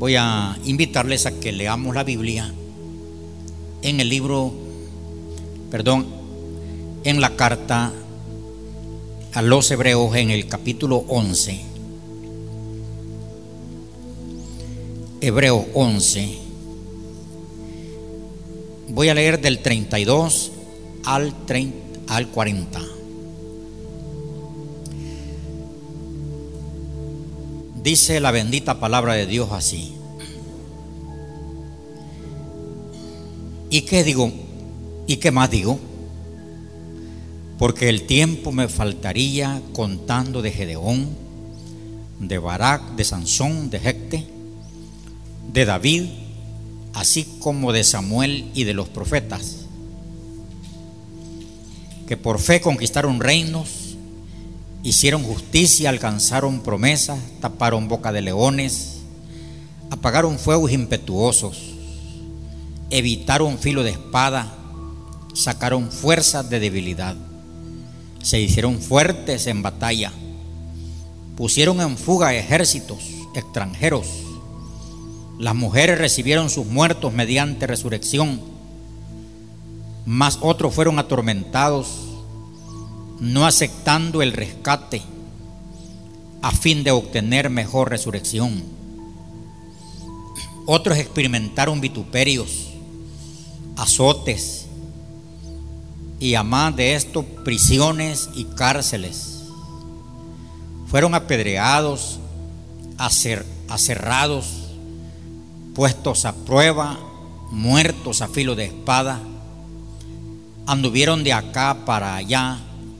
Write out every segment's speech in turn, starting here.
voy a invitarles a que leamos la Biblia en el libro, perdón, en la carta a los hebreos en el capítulo 11. Hebreos 11. Voy a leer del 32 al, 30, al 40. Dice la bendita palabra de Dios así. ¿Y qué digo? ¿Y qué más digo? Porque el tiempo me faltaría contando de Gedeón, de Barak, de Sansón, de Jecte, de David, así como de Samuel y de los profetas, que por fe conquistaron reinos hicieron justicia, alcanzaron promesas, taparon boca de leones, apagaron fuegos impetuosos, evitaron filo de espada, sacaron fuerzas de debilidad, se hicieron fuertes en batalla, pusieron en fuga ejércitos extranjeros, las mujeres recibieron sus muertos mediante resurrección, más otros fueron atormentados no aceptando el rescate a fin de obtener mejor resurrección. Otros experimentaron vituperios, azotes y a más de esto prisiones y cárceles. Fueron apedreados, aserrados, puestos a prueba, muertos a filo de espada. Anduvieron de acá para allá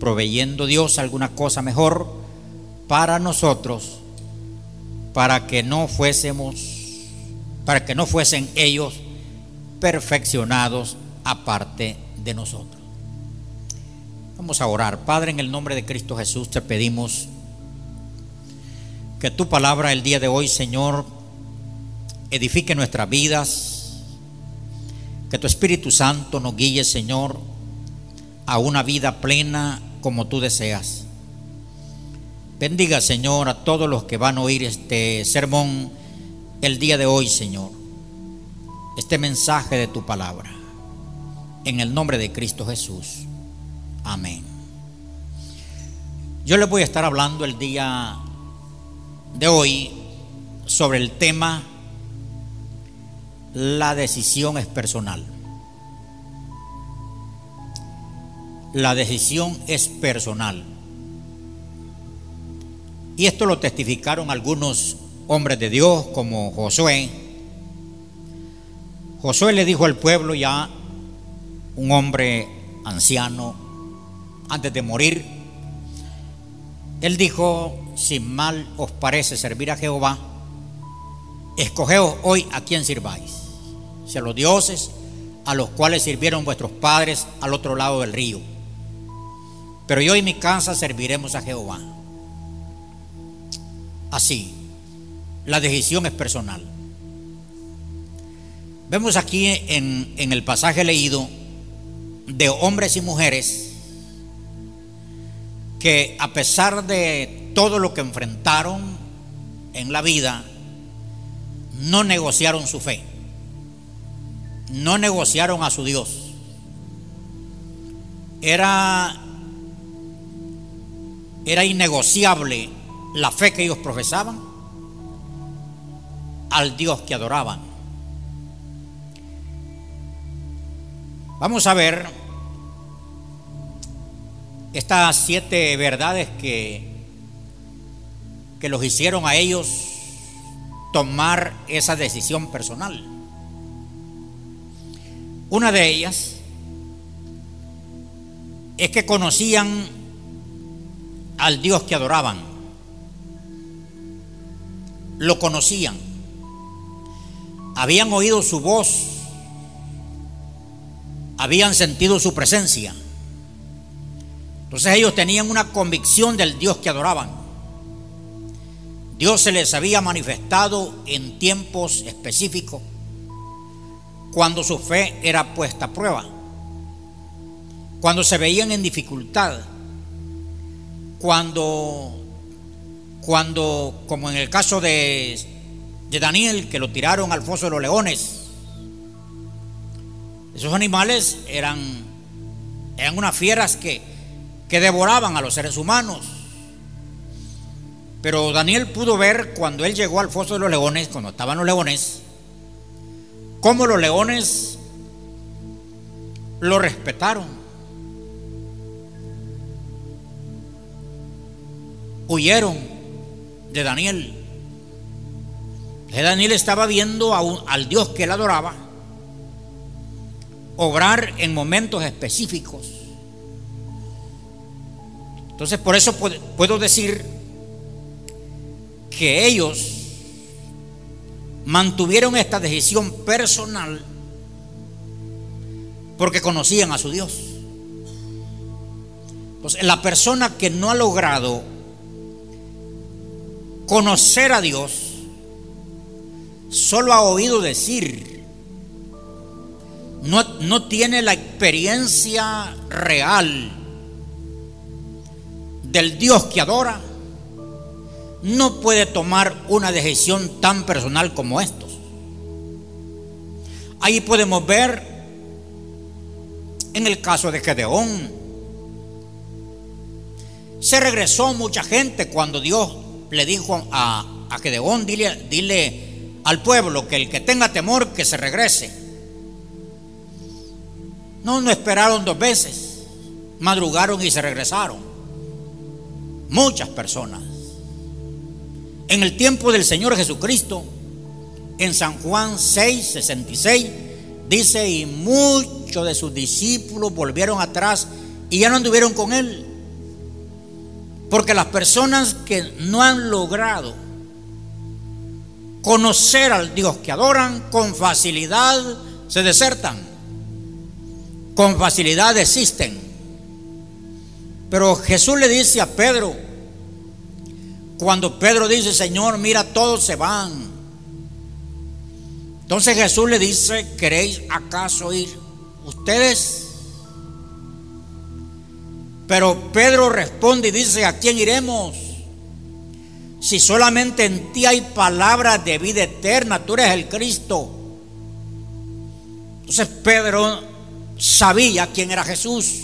proveyendo Dios alguna cosa mejor para nosotros, para que no fuésemos, para que no fuesen ellos perfeccionados aparte de nosotros. Vamos a orar. Padre, en el nombre de Cristo Jesús te pedimos que tu palabra el día de hoy, Señor, edifique nuestras vidas, que tu Espíritu Santo nos guíe, Señor, a una vida plena como tú deseas. Bendiga, Señor, a todos los que van a oír este sermón el día de hoy, Señor. Este mensaje de tu palabra. En el nombre de Cristo Jesús. Amén. Yo les voy a estar hablando el día de hoy sobre el tema la decisión es personal. La decisión es personal. Y esto lo testificaron algunos hombres de Dios como Josué. Josué le dijo al pueblo ya, un hombre anciano, antes de morir, él dijo, si mal os parece servir a Jehová, escogeos hoy a quien sirváis, si a los dioses a los cuales sirvieron vuestros padres al otro lado del río pero yo y mi casa serviremos a Jehová. Así, la decisión es personal. Vemos aquí en, en, el pasaje leído de hombres y mujeres que a pesar de todo lo que enfrentaron en la vida, no negociaron su fe, no negociaron a su Dios. Era era innegociable la fe que ellos profesaban al Dios que adoraban. Vamos a ver estas siete verdades que, que los hicieron a ellos tomar esa decisión personal. Una de ellas es que conocían al Dios que adoraban. Lo conocían. habían oído su voz, habían sentido su presencia. Entonces ellos tenían una convicción del Dios que adoraban. Dios se les había manifestado en tiempos específicos cuando su fe era puesta a prueba, cuando se veían en dificultad, cuando, cuando como en el caso de, Daniel, que lo tiraron al foso de los leones, esos animales eran, eran unas fieras que, que devoraban a los seres humanos. Pero Daniel pudo ver cuando él llegó al foso de los leones, cuando estaban los leones, cómo los leones lo respetaron. Huyeron de Daniel. Daniel estaba viendo al Dios que él adoraba obrar en momentos específicos. Entonces por eso puedo decir que ellos mantuvieron esta decisión personal porque conocían a su Dios. Entonces, la persona que no ha logrado conocer a Dios, solo ha oído decir, no, no tiene la experiencia real del Dios que adora, no puede tomar una decisión tan personal como estos. Ahí podemos ver en el caso de Gedeón. Se regresó mucha gente cuando Dios le dijo a, a Gedeón, dile, dile al pueblo que el que tenga temor que se regrese. No, no esperaron dos veces, madrugaron y se regresaron. Muchas personas. En el tiempo del Señor Jesucristo, en San Juan 6, 66, dice, y muchos de sus discípulos volvieron atrás y ya no anduvieron con él. Porque las personas que no han logrado conocer al Dios que adoran, con facilidad se desertan, con facilidad desisten. Pero Jesús le dice a Pedro, cuando Pedro dice, Señor, mira, todos se van. Entonces Jesús le dice, ¿queréis acaso ir ustedes? Pero Pedro responde y dice, ¿a quién iremos? Si solamente en ti hay palabras de vida eterna, tú eres el Cristo. Entonces Pedro sabía quién era Jesús.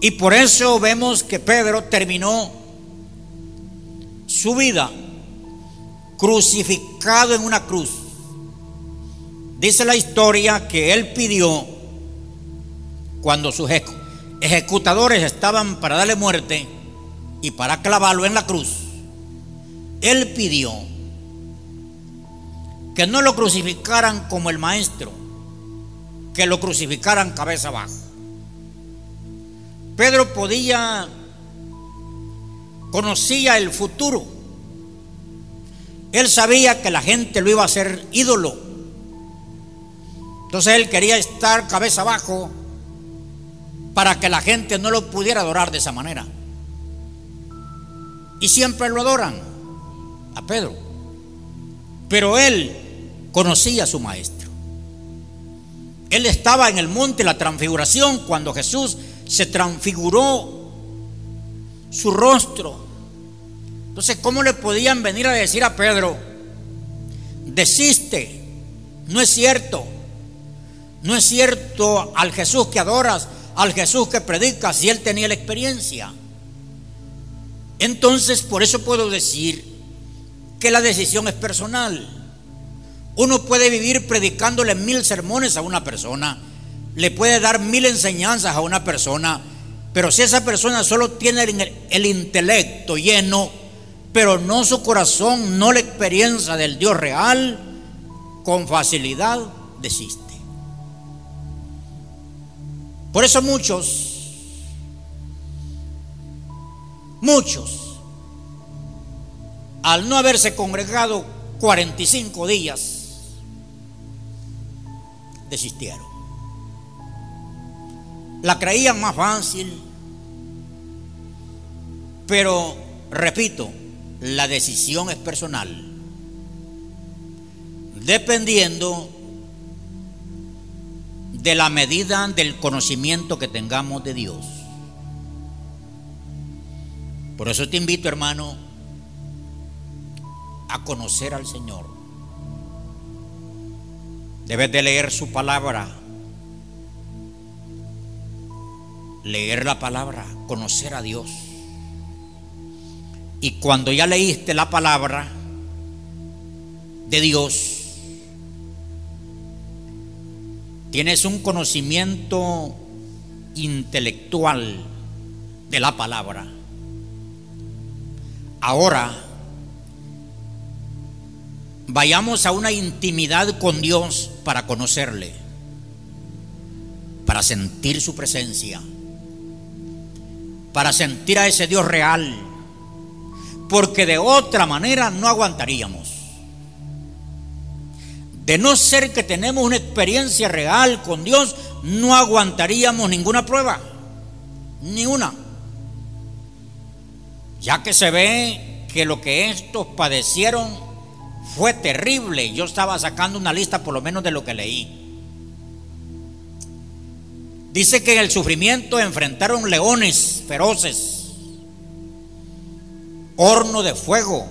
Y por eso vemos que Pedro terminó su vida crucificado en una cruz. Dice la historia que él pidió cuando sus ejecutadores estaban para darle muerte y para clavarlo en la cruz. Él pidió que no lo crucificaran como el maestro, que lo crucificaran cabeza abajo. Pedro podía conocía el futuro. Él sabía que la gente lo iba a hacer ídolo. Entonces él quería estar cabeza abajo para que la gente no lo pudiera adorar de esa manera. Y siempre lo adoran a Pedro. Pero él conocía a su maestro. Él estaba en el monte de la transfiguración cuando Jesús se transfiguró su rostro entonces, ¿cómo le podían venir a decir a Pedro, desiste, no es cierto, no es cierto al Jesús que adoras, al Jesús que predicas, si él tenía la experiencia? Entonces, por eso puedo decir que la decisión es personal. Uno puede vivir predicándole mil sermones a una persona, le puede dar mil enseñanzas a una persona, pero si esa persona solo tiene el, el intelecto lleno, pero no su corazón, no la experiencia del Dios real, con facilidad desiste. Por eso muchos, muchos, al no haberse congregado 45 días desistieron. La creían más fácil, pero repito, la decisión es personal, dependiendo de la medida del conocimiento que tengamos de Dios. Por eso te invito, hermano, a conocer al Señor. Debes de leer su palabra. Leer la palabra, conocer a Dios. Y cuando ya leíste la palabra de Dios, tienes un conocimiento intelectual de la palabra. Ahora, vayamos a una intimidad con Dios para conocerle, para sentir su presencia, para sentir a ese Dios real, porque de otra manera no aguantaríamos. De no ser que tenemos una experiencia real con Dios, no aguantaríamos ninguna prueba, ni una. Ya que se ve que lo que estos padecieron fue terrible. Yo estaba sacando una lista por lo menos de lo que leí. Dice que en el sufrimiento enfrentaron leones feroces, horno de fuego,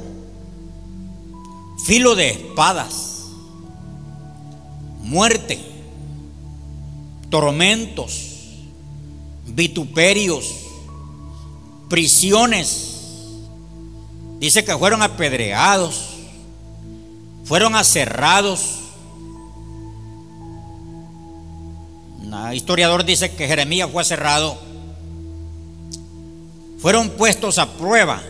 filo de espadas muerte, tormentos, vituperios, prisiones. Dice que fueron apedreados, fueron aserrados. Un historiador dice que Jeremías fue aserrado. Fueron puestos a prueba.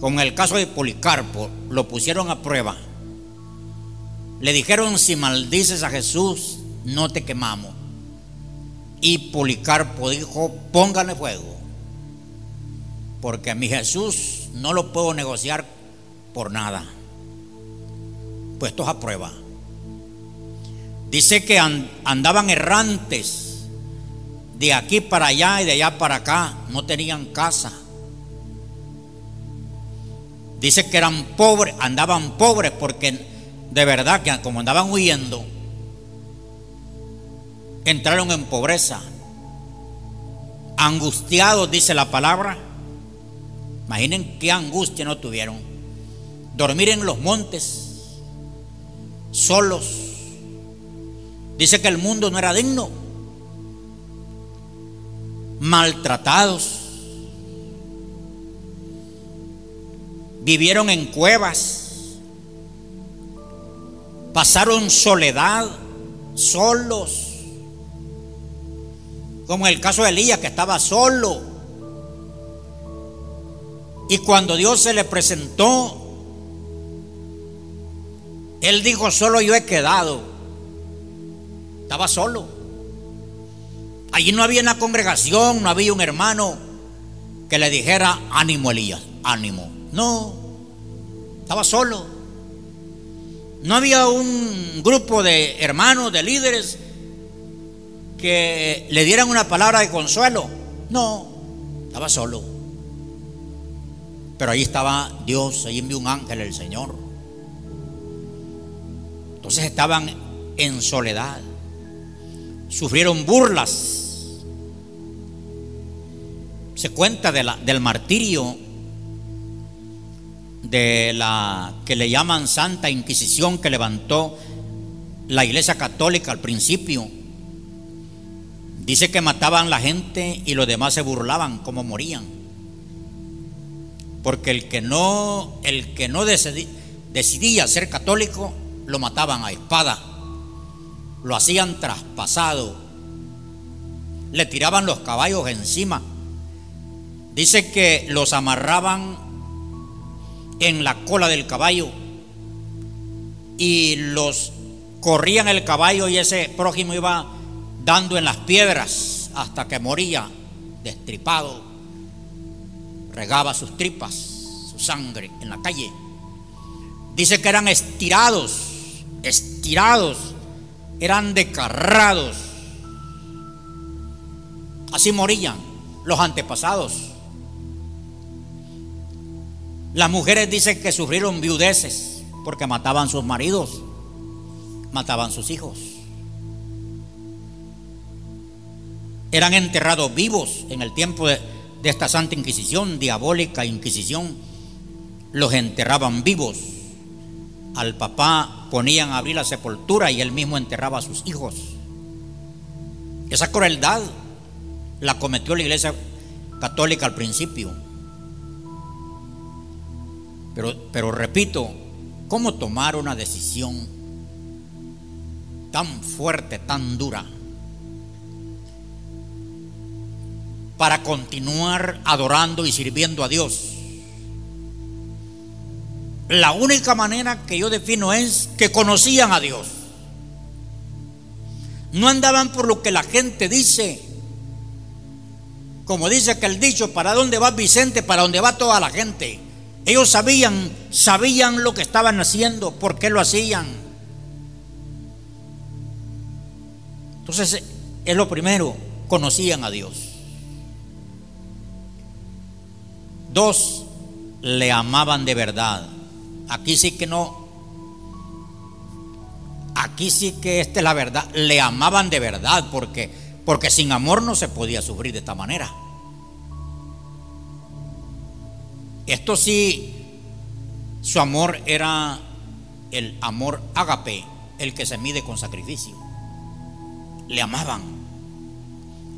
Con el caso de Policarpo, lo pusieron a prueba. Le dijeron, si maldices a Jesús, no te quemamos. Y Policarpo dijo, póngale fuego, porque a mi Jesús no lo puedo negociar por nada. Puestos a prueba. Dice que andaban errantes de aquí para allá y de allá para acá, no tenían casa. Dice que eran pobres, andaban pobres porque de verdad que como andaban huyendo, entraron en pobreza, angustiados, dice la palabra. Imaginen qué angustia no tuvieron. Dormir en los montes, solos. Dice que el mundo no era digno. Maltratados. Vivieron en cuevas pasaron soledad, solos, como en el caso de Elías que estaba solo. Y cuando Dios se le presentó, él dijo, solo yo he quedado. Estaba solo. Allí no había una congregación, no había un hermano que le dijera, ánimo Elías, ánimo. No, estaba solo. No había un grupo de hermanos, de líderes, que le dieran una palabra de consuelo. No, estaba solo. Pero ahí estaba Dios, ahí envió un ángel, el Señor. Entonces estaban en soledad. Sufrieron burlas. Se cuenta de del martirio de la que le llaman Santa Inquisición que levantó la Iglesia Católica al principio. Dice que mataban la gente y los demás se burlaban como morían. Porque el que no, el que no decidía ser católico, lo mataban a espada. Lo hacían traspasado. Le tiraban los caballos encima. Dice que los amarraban en la cola del caballo y los corrían el caballo y ese prójimo iba dando en las piedras hasta que moría destripado, regaba sus tripas, su sangre en la calle Dice que eran estirados, estirados, eran descarrados. Así morían los antepasados. Las mujeres dicen que sufrieron viudeces porque mataban sus maridos, mataban sus hijos. Eran enterrados vivos en el tiempo de, de esta Santa Inquisición, diabólica Inquisición. Los enterraban vivos. Al papá ponían a abrir la sepultura y él mismo enterraba a sus hijos. Esa crueldad la cometió la iglesia católica al principio. Pero, repito, ¿cómo tomar una decisión tan fuerte, tan dura, para continuar adorando y sirviendo a Dios? La única manera que yo defino es que conocían a Dios. No andaban por lo que la gente dice. Como dice que el dicho, ¿para dónde va Vicente? Para dónde va toda la gente. Ellos sabían, sabían lo que estaban haciendo, por qué lo hacían. Entonces, es lo primero, conocían a Dios. Dos, le amaban de verdad. Aquí sí que no. Aquí sí que esta es la verdad. Le amaban de verdad porque, porque sin amor no se podía sufrir de esta manera. Esto sí, su amor era el amor ágape, el que se mide con sacrificio. Le amaban.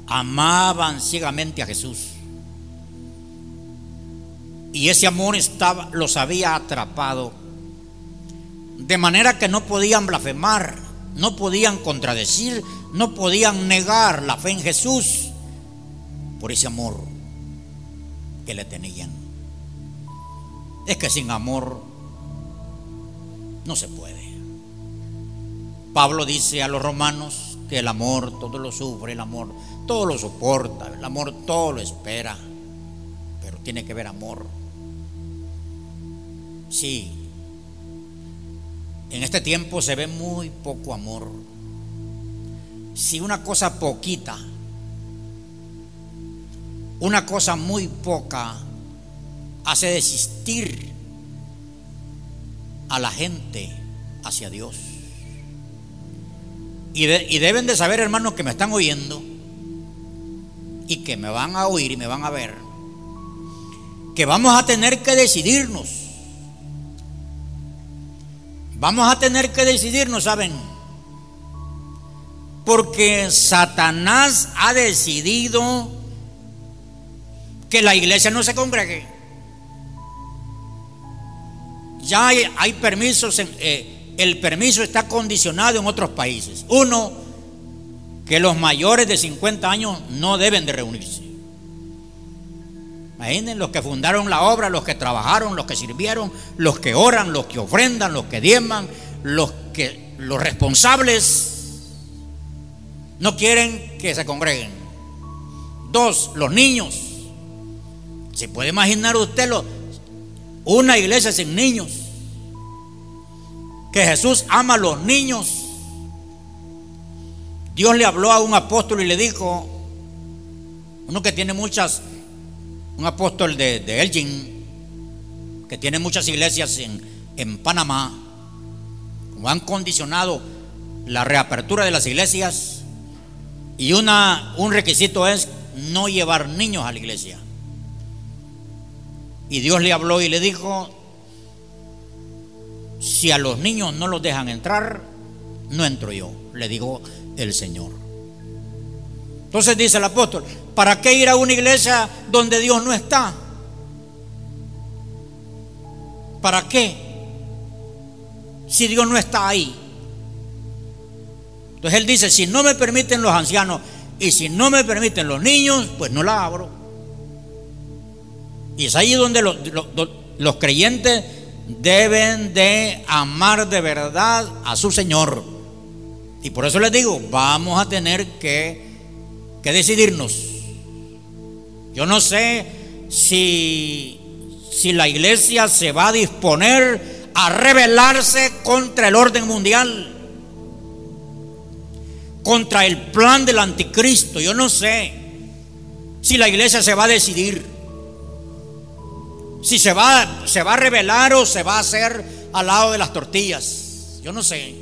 Amaban ciegamente a Jesús. Y ese amor estaba, los había atrapado. De manera que no podían blasfemar, no podían contradecir, no podían negar la fe en Jesús por ese amor que le tenían. Es que sin amor no se puede. Pablo dice a los romanos que el amor todo lo sufre, el amor todo lo soporta, el amor todo lo espera, pero tiene que haber amor. Sí, en este tiempo se ve muy poco amor. Si una cosa poquita, una cosa muy poca, hace desistir a la gente hacia Dios. Y, deben de saber, hermanos, que me están oyendo y que me van a oír y me van a ver, que vamos a tener que decidirnos Vamos a tener que decidirnos, ¿saben? Porque Satanás ha decidido que la iglesia no se congregue. Ya hay, permisos, eh, el permiso está condicionado en otros países. Uno, que los mayores de 50 años no deben de reunirse. Imaginen los que fundaron la obra, los que trabajaron, los que sirvieron, los que oran, los que ofrendan, los que diezman, los que los responsables no quieren que se congreguen. Dos, los niños. ¿Se puede imaginar usted una iglesia sin niños? Que Jesús ama a los niños. Dios le habló a un apóstol y le dijo, uno que tiene muchas un apóstol de, Elgin, que tiene muchas iglesias en, en Panamá, han condicionado la reapertura de las iglesias y una, un requisito es no llevar niños a la iglesia. Y Dios le habló y le dijo, si a los niños no los dejan entrar, no entro yo, le dijo el Señor. Entonces dice el apóstol, ¿para qué ir a una iglesia donde Dios no está? ¿Para qué? Si Dios no está ahí. Entonces él dice, si no me permiten los ancianos y si no me permiten los niños, pues no la abro. Y es ahí donde los, los creyentes deben de amar de verdad a su Señor. Y por eso les digo, vamos a tener que que decidirnos. Yo no sé si, si la iglesia se va a disponer a rebelarse contra el orden mundial, contra el plan del anticristo. Yo no sé si la iglesia se va a decidir, si se va, se va a rebelar o se va a hacer al lado de las tortillas. Yo no sé.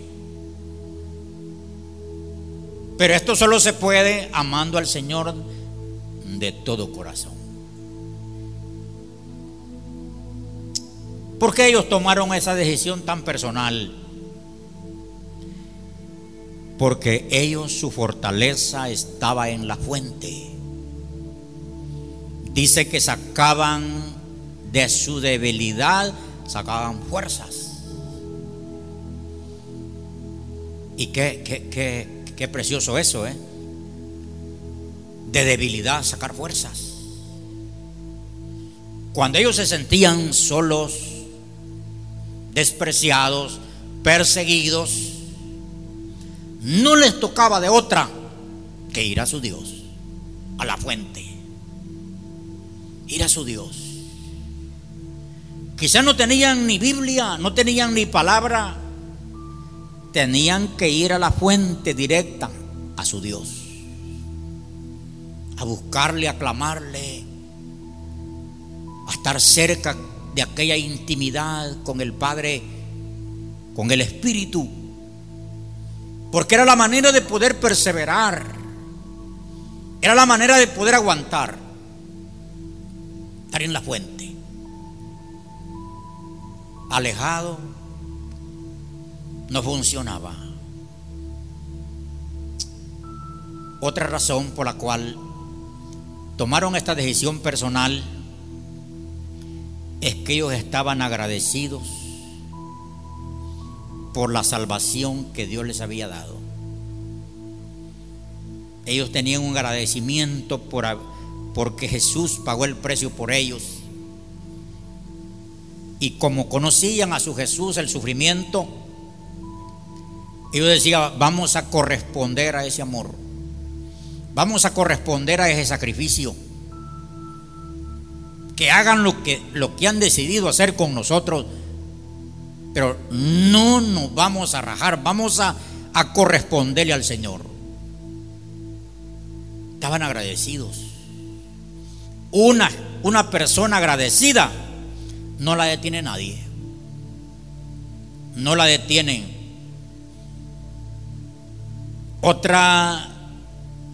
Pero esto solo se puede amando al Señor de todo corazón. ¿Por qué ellos tomaron esa decisión tan personal? Porque ellos su fortaleza estaba en la fuente. Dice que sacaban de su debilidad, sacaban fuerzas. Y qué, qué, qué, precioso eso, ¿eh? De debilidad sacar fuerzas. Cuando ellos se sentían solos, despreciados, perseguidos, no les tocaba de otra que ir a su Dios, a la fuente, ir a su Dios. Quizás no tenían ni Biblia, no tenían ni palabra, tenían que ir a la fuente directa, a su Dios, a buscarle, a clamarle, a estar cerca de aquella intimidad con el Padre, con el Espíritu, porque era la manera de poder perseverar, era la manera de poder aguantar, estar en la fuente, alejado, no funcionaba. Otra razón por la cual tomaron esta decisión personal es que ellos estaban agradecidos por la salvación que Dios les había dado. Ellos tenían un agradecimiento por, porque Jesús pagó el precio por ellos. Y como conocían a su Jesús el sufrimiento, ellos decían, vamos a corresponder a ese amor. Vamos a corresponder a ese sacrificio que hagan lo que, lo que han decidido hacer con nosotros, pero no nos vamos a rajar, vamos a, a corresponderle al Señor. Estaban agradecidos. Una, una persona agradecida no la detiene nadie. No la detienen. Otra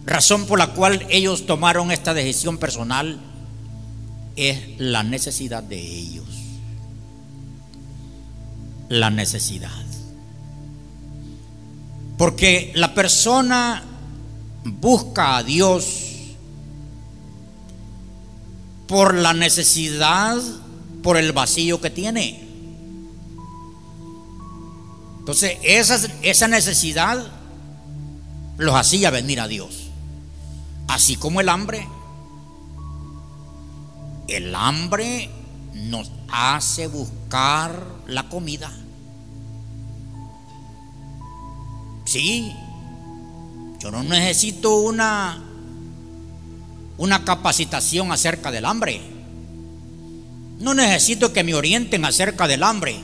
razón por la cual ellos tomaron esta decisión personal es la necesidad de ellos. La necesidad. Porque la persona busca a Dios por la necesidad, por el vacío que tiene. Entonces, esa, esa necesidad los hacía venir a Dios. Así como el hambre el hambre nos hace buscar la comida. Sí, yo no necesito una una capacitación acerca del hambre. No necesito que me orienten acerca del hambre.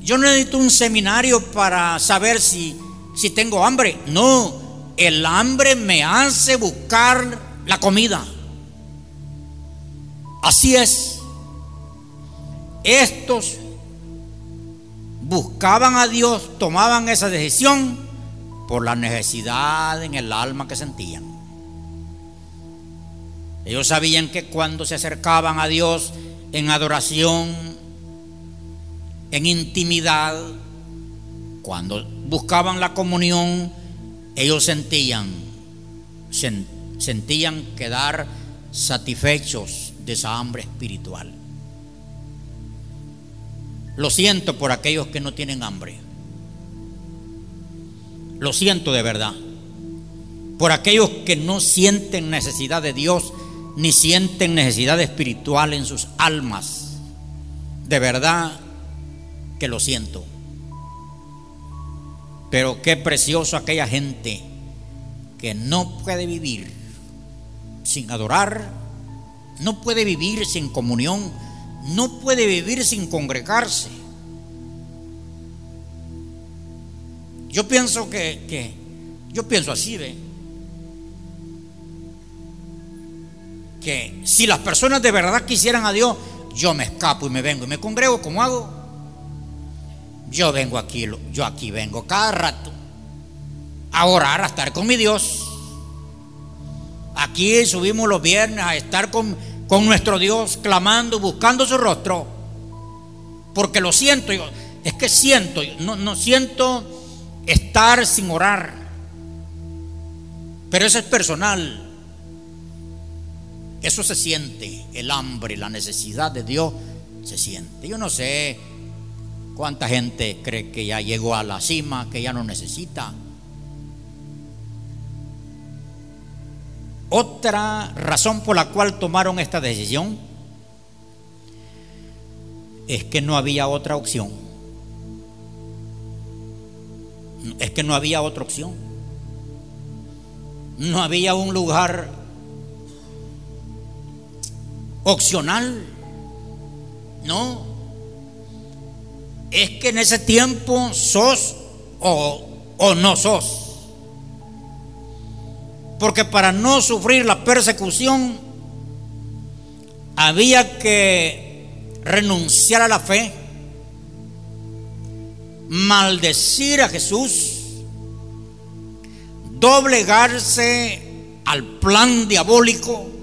Yo no necesito un seminario para saber si, si tengo hambre. No, el hambre me hace buscar la comida. Así es. Estos buscaban a Dios, tomaban esa decisión por la necesidad en el alma que sentían. Ellos sabían que cuando se acercaban a Dios en adoración, en intimidad, cuando buscaban la comunión, ellos sentían, sentían quedar satisfechos de esa hambre espiritual. Lo siento por aquellos que no tienen hambre. Lo siento de verdad. Por aquellos que no sienten necesidad de Dios ni sienten necesidad espiritual en sus almas. De verdad que lo siento. Pero qué precioso aquella gente que no puede vivir sin adorar no puede vivir sin comunión, no puede vivir sin congregarse. Yo pienso que, yo pienso así, ¿ve? Si las personas de verdad quisieran a Dios, yo me escapo y me vengo y me congrego, ¿cómo hago? Yo vengo aquí, yo aquí vengo cada rato a orar, a estar con mi Dios. Aquí subimos los viernes a estar con, con nuestro Dios, clamando, buscando su rostro. Porque lo siento, yo, es que siento, no, no siento estar sin orar. Pero eso es personal. Eso se siente, el hambre, la necesidad de Dios se siente. Yo no sé cuánta gente cree que ya llegó a la cima, que ya no necesita. Otra razón por la cual tomaron esta decisión es que no había otra opción. Es que no había otra opción. No había un lugar opcional. No. Es que en ese tiempo sos o, o no sos. Porque para no sufrir la persecución había que renunciar a la fe, maldecir a Jesús, doblegarse al plan diabólico,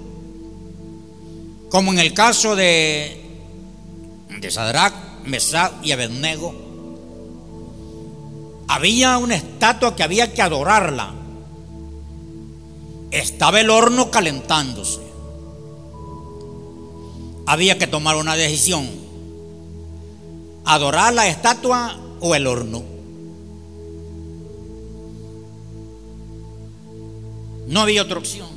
como en el caso de, de Sadrach, Mesach y Abednego. Había una estatua que había que adorarla estaba el horno calentándose. Había que tomar una decisión. Adorar la estatua o el horno. No había otra opción.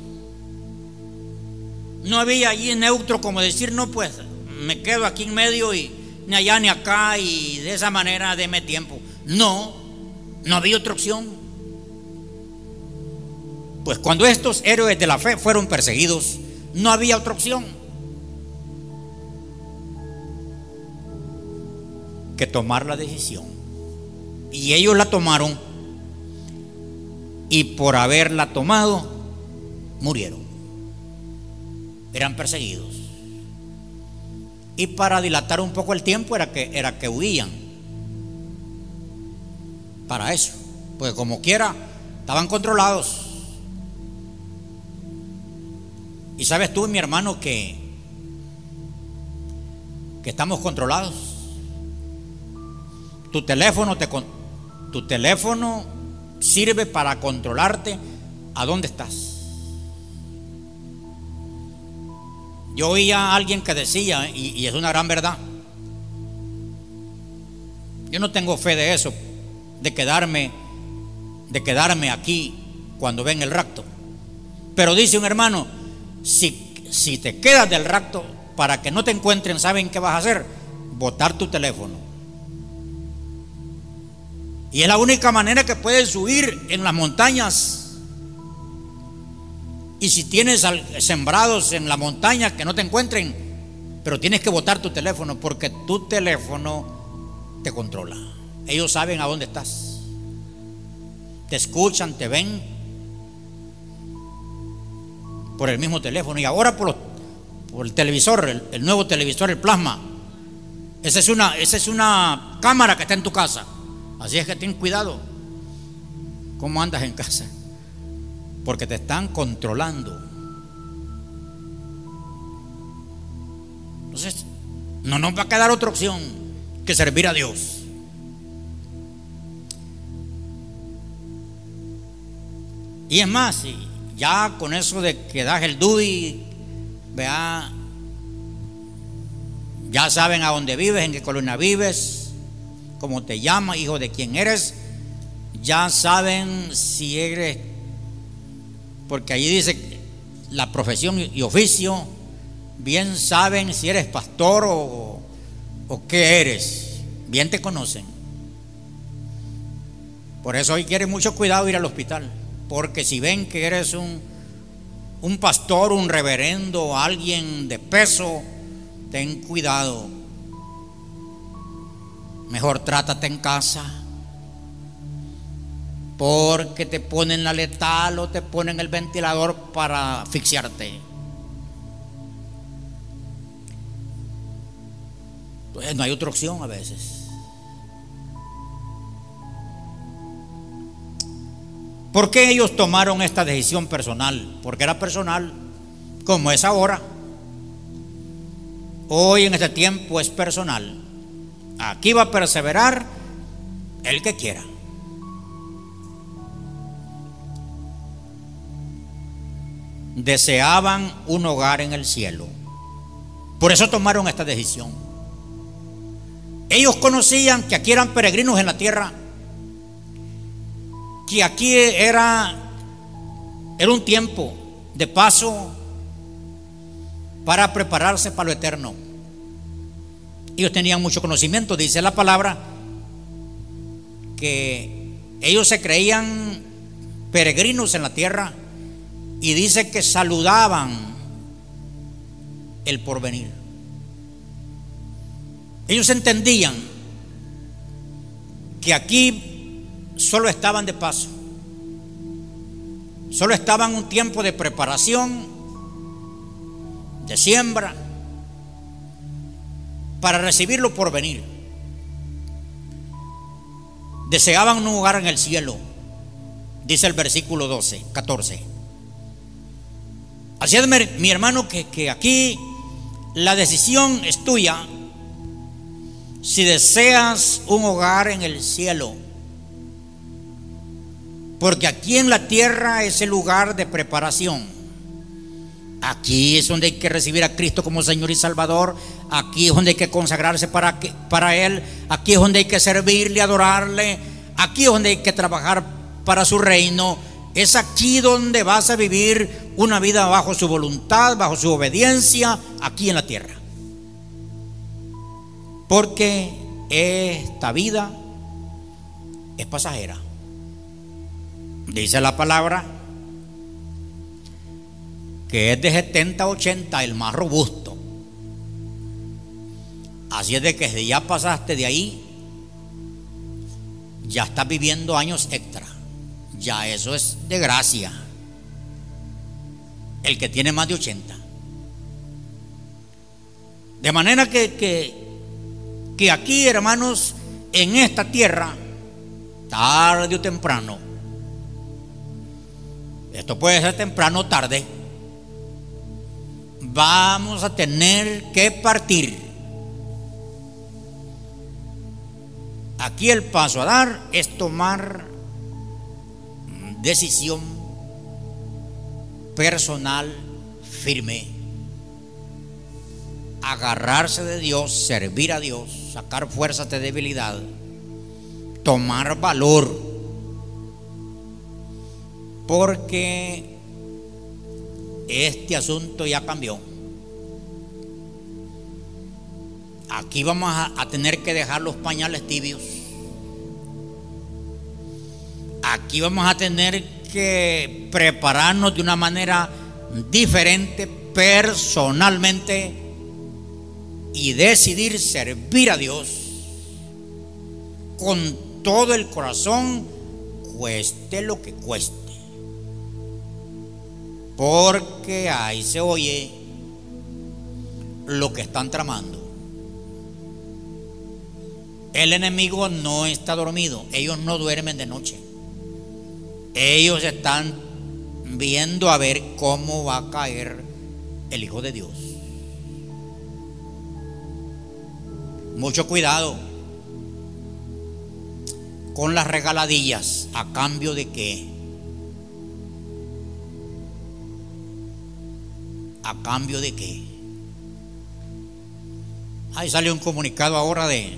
No había allí neutro como decir, no, pues me quedo aquí en medio y ni allá ni acá y de esa manera deme tiempo. No, no había otra opción. Pues cuando estos héroes de la fe fueron perseguidos, no había otra opción que tomar la decisión. Y ellos la tomaron y por haberla tomado, murieron. Eran perseguidos. Y para dilatar un poco el tiempo era que, era que huían. Para eso. Pues como quiera, estaban controlados. Y sabes tú, mi hermano, que, que estamos controlados. Tu teléfono, te, tu teléfono sirve para controlarte a dónde estás. Yo oía a alguien que decía, y, es una gran verdad, yo no tengo fe de eso, de quedarme, de quedarme aquí cuando ven el rapto. Pero dice un hermano, si, te quedas del rapto, para que no te encuentren, ¿saben qué vas a hacer? Botar tu teléfono. Y es la única manera que puedes subir en las montañas. Y si tienes sembrados en la montaña que no te encuentren, pero tienes que botar tu teléfono porque tu teléfono te controla. Ellos saben a dónde estás. Te escuchan, te ven por el mismo teléfono y ahora por, el televisor, el, nuevo televisor, el plasma. Esa es, una, esa es una cámara que está en tu casa. Así es que ten cuidado. ¿Cómo andas en casa? Porque te están controlando. Entonces, no nos va a quedar otra opción que servir a Dios. Y es más, ya con eso de que das el DUI, vea, ya saben a dónde vives, en qué colonia vives, cómo te llamas, hijo de quién eres, ya saben si eres, porque allí dice la profesión y oficio, bien saben si eres pastor o, qué eres, bien te conocen. Por eso hoy quiere mucho cuidado ir al hospital. Porque si ven que eres un, un pastor, un reverendo, alguien de peso, ten cuidado. Mejor trátate en casa. Porque te ponen la letal o te ponen el ventilador para asfixiarte. Pues no hay otra opción a veces. ¿Por qué ellos tomaron esta decisión personal? Porque era personal, como es ahora. Hoy en este tiempo es personal. Aquí va a perseverar el que quiera. Deseaban un hogar en el cielo. Por eso tomaron esta decisión. Ellos conocían que aquí eran peregrinos en la tierra que aquí era, era un tiempo de paso para prepararse para lo eterno. Ellos tenían mucho conocimiento, dice la palabra, que ellos se creían peregrinos en la tierra y dice que saludaban el porvenir. Ellos entendían que aquí solo estaban de paso. Solo estaban un tiempo de preparación, de siembra, para recibirlo por venir. Deseaban un lugar en el cielo, dice el versículo 12, 14. Así es, mi hermano, que, que aquí la decisión es tuya si deseas un hogar en el cielo porque aquí en la tierra es el lugar de preparación. Aquí es donde hay que recibir a Cristo como Señor y Salvador. Aquí es donde hay que consagrarse para, para Él. Aquí es donde hay que servirle, adorarle. Aquí es donde hay que trabajar para su reino. Es aquí donde vas a vivir una vida bajo su voluntad, bajo su obediencia, aquí en la tierra. Porque esta vida es pasajera. Dice la palabra que es de 70 a 80 el más robusto. Así es de que ya pasaste de ahí, ya estás viviendo años extra. Ya eso es de gracia. El que tiene más de 80. De manera que, que, aquí, hermanos, en esta tierra, tarde o temprano, esto puede ser temprano o tarde, vamos a tener que partir. Aquí el paso a dar es tomar decisión personal firme. Agarrarse de Dios, servir a Dios, sacar fuerzas de debilidad, tomar valor porque este asunto ya cambió. Aquí vamos a, tener que dejar los pañales tibios. Aquí vamos a tener que prepararnos de una manera diferente personalmente y decidir servir a Dios con todo el corazón, cueste lo que cueste. Porque ahí se oye lo que están tramando. El enemigo no está dormido, ellos no duermen de noche. Ellos están viendo a ver cómo va a caer el Hijo de Dios. Mucho cuidado con las regaladillas a cambio de que ¿A cambio de qué? Ahí salió un comunicado ahora de,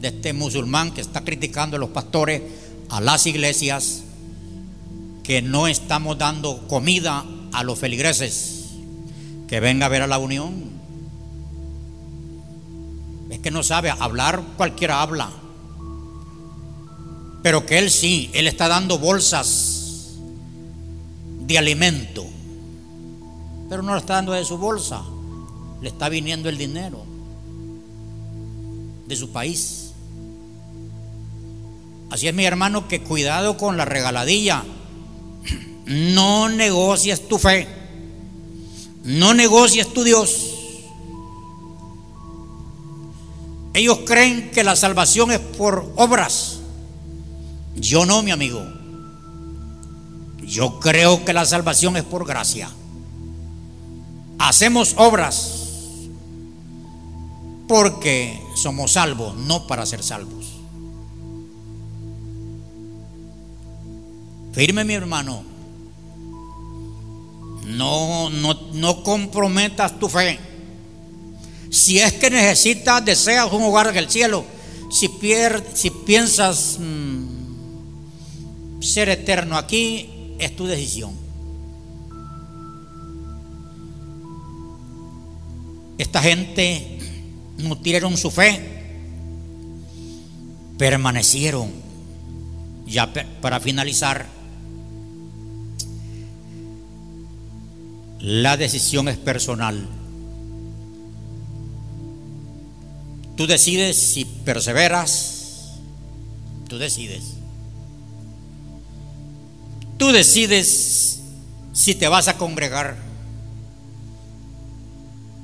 de este musulmán que está criticando a los pastores, a las iglesias, que no estamos dando comida a los feligreses. Que venga a ver a la unión. Es que no sabe, hablar cualquiera habla. Pero que él sí, él está dando bolsas de alimento pero no lo está dando de su bolsa, le está viniendo el dinero de su país. Así es mi hermano que cuidado con la regaladilla. No negocies tu fe. No negocies tu Dios. Ellos creen que la salvación es por obras. Yo no, mi amigo. Yo creo que la salvación es por gracia. Hacemos obras porque somos salvos, no para ser salvos. Firme mi hermano. No, no, no comprometas tu fe. Si es que necesitas, deseas un hogar en el cielo, si, si piensas mm, ser eterno aquí, es tu decisión. Esta gente nutrieron su fe, permanecieron. Ya para finalizar, la decisión es personal. Tú decides si perseveras, tú decides. Tú decides si te vas a congregar.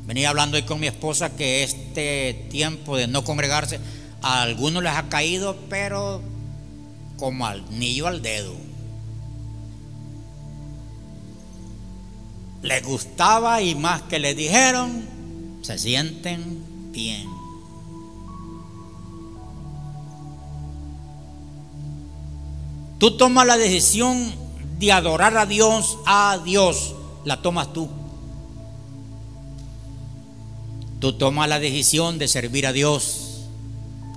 Venía hablando hoy con mi esposa que este tiempo de no congregarse a algunos les ha caído, pero como al niño al dedo. Les gustaba y más que le dijeron, se sienten bien. Tú tomas la decisión de adorar a Dios, a Dios, la tomas tú. Tú tomas la decisión de servir a Dios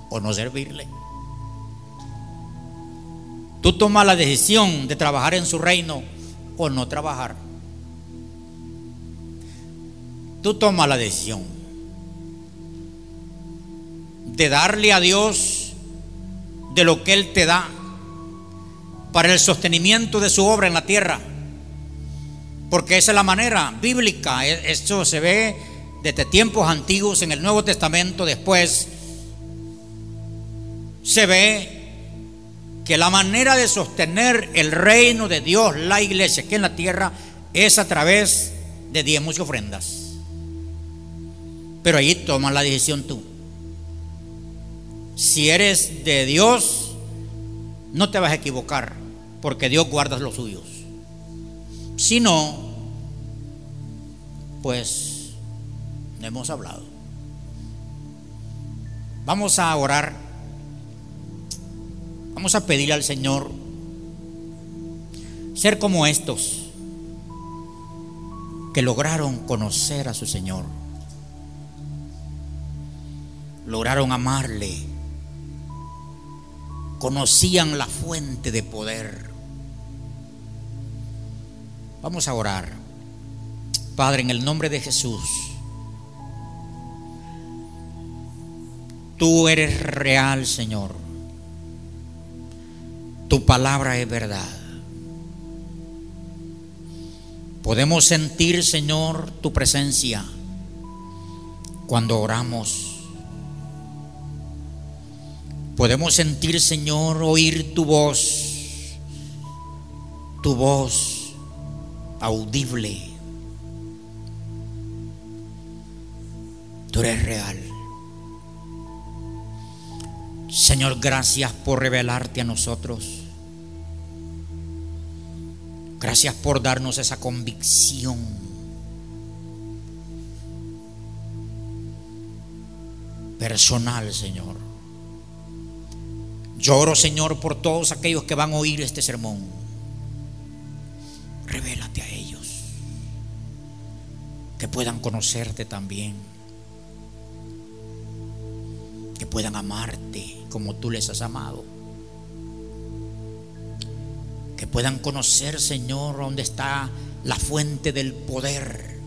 o no servirle. Tú tomas la decisión de trabajar en su reino o no trabajar. Tú tomas la decisión de darle a Dios de lo que Él te da para el sostenimiento de su obra en la tierra. Porque esa es la manera bíblica. E-, esto se ve desde tiempos antiguos en el Nuevo Testamento. Después se ve que la manera de sostener el reino de Dios, la iglesia aquí en la tierra, es a través de diezmos y ofrendas. Pero ahí toma la decisión tú. Si eres de Dios, no te vas a equivocar porque Dios guarda los suyos. Si no, pues no hemos hablado. Vamos a orar. Vamos a pedirle al Señor ser como estos que lograron conocer a su Señor. Lograron amarle. Conocían la fuente de poder Vamos a orar. Padre, en el nombre de Jesús, tú eres real, Señor. Tu palabra es verdad. Podemos sentir, Señor, tu presencia cuando oramos. Podemos sentir, Señor, oír tu voz, tu voz audible. Tú eres real. Señor, gracias por revelarte a nosotros. Gracias por darnos esa convicción. Personal, Señor. Lloro, Señor, por todos aquellos que van a oír este sermón. Revélate a ellos. Que puedan conocerte también. Que puedan amarte como tú les has amado. Que puedan conocer, Señor, dónde está la fuente del poder.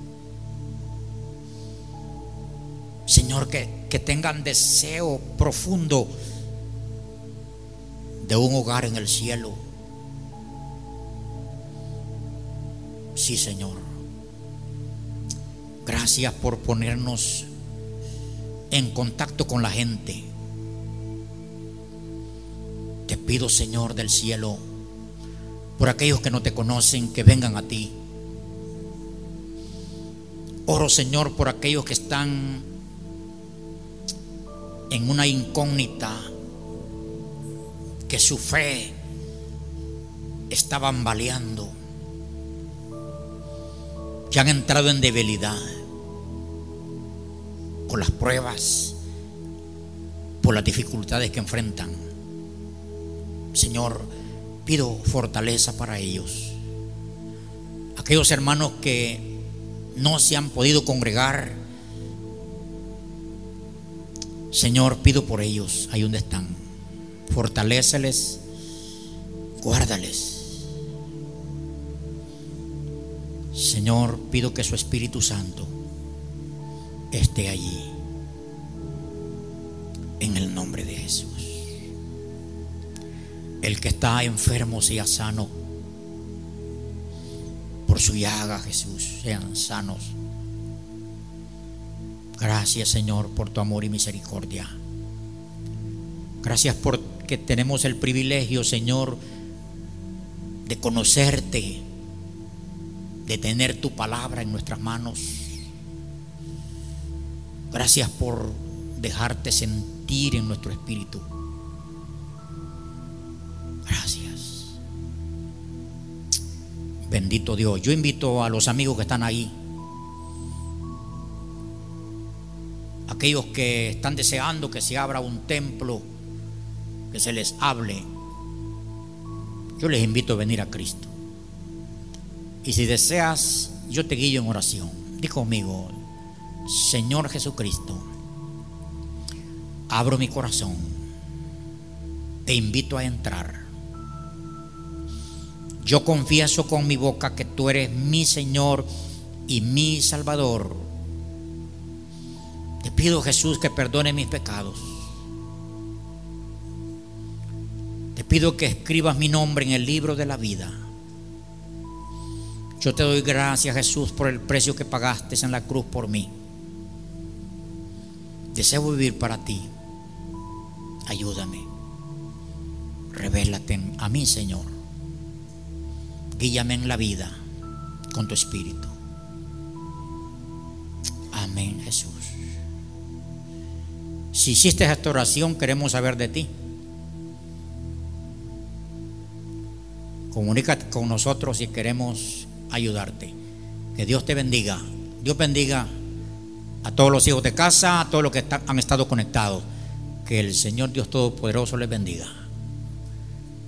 Señor, que, que tengan deseo profundo de un hogar en el cielo Sí, Señor. Gracias por ponernos en contacto con la gente. Te pido, Señor del cielo, por aquellos que no te conocen, que vengan a ti. Oro, Señor, por aquellos que están en una incógnita, que su fe está bambaleando, que han entrado en debilidad por las pruebas, por las dificultades que enfrentan. Señor, pido fortaleza para ellos. Aquellos hermanos que no se han podido congregar, Señor, pido por ellos, ahí donde están. Fortaléceles, guárdales. Señor, pido que su Espíritu Santo esté allí. En el nombre de Jesús. El que está enfermo sea sano. Por su llaga, Jesús, sean sanos. Gracias, Señor, por tu amor y misericordia. Gracias porque tenemos el privilegio, Señor, de conocerte, de tener tu palabra en nuestras manos Gracias por dejarte sentir en nuestro espíritu. Gracias. Bendito Dios. Yo invito a los amigos que están ahí, aquellos que están deseando que se abra un templo, que se les hable. Yo les invito a venir a Cristo. Y si deseas, yo te guío en oración. Di conmigo, Señor Jesucristo, abro mi corazón, te invito a entrar. Yo confieso con mi boca que tú eres mi Señor y mi Salvador. Te pido Jesús que perdone mis pecados. Te pido que escribas mi nombre en el libro de la vida. Yo te doy gracias Jesús por el precio que pagaste en la cruz por mí. Deseo vivir para ti. Ayúdame. Revélate a mí, Señor. Guíame en la vida con tu espíritu. Amén, Jesús. Si hiciste esta oración, queremos saber de ti. Comunícate con nosotros si queremos ayudarte. Que Dios te bendiga. Dios bendiga a todos los hijos de casa, a todos los que han estado conectados. Que el Señor Dios Todopoderoso les bendiga.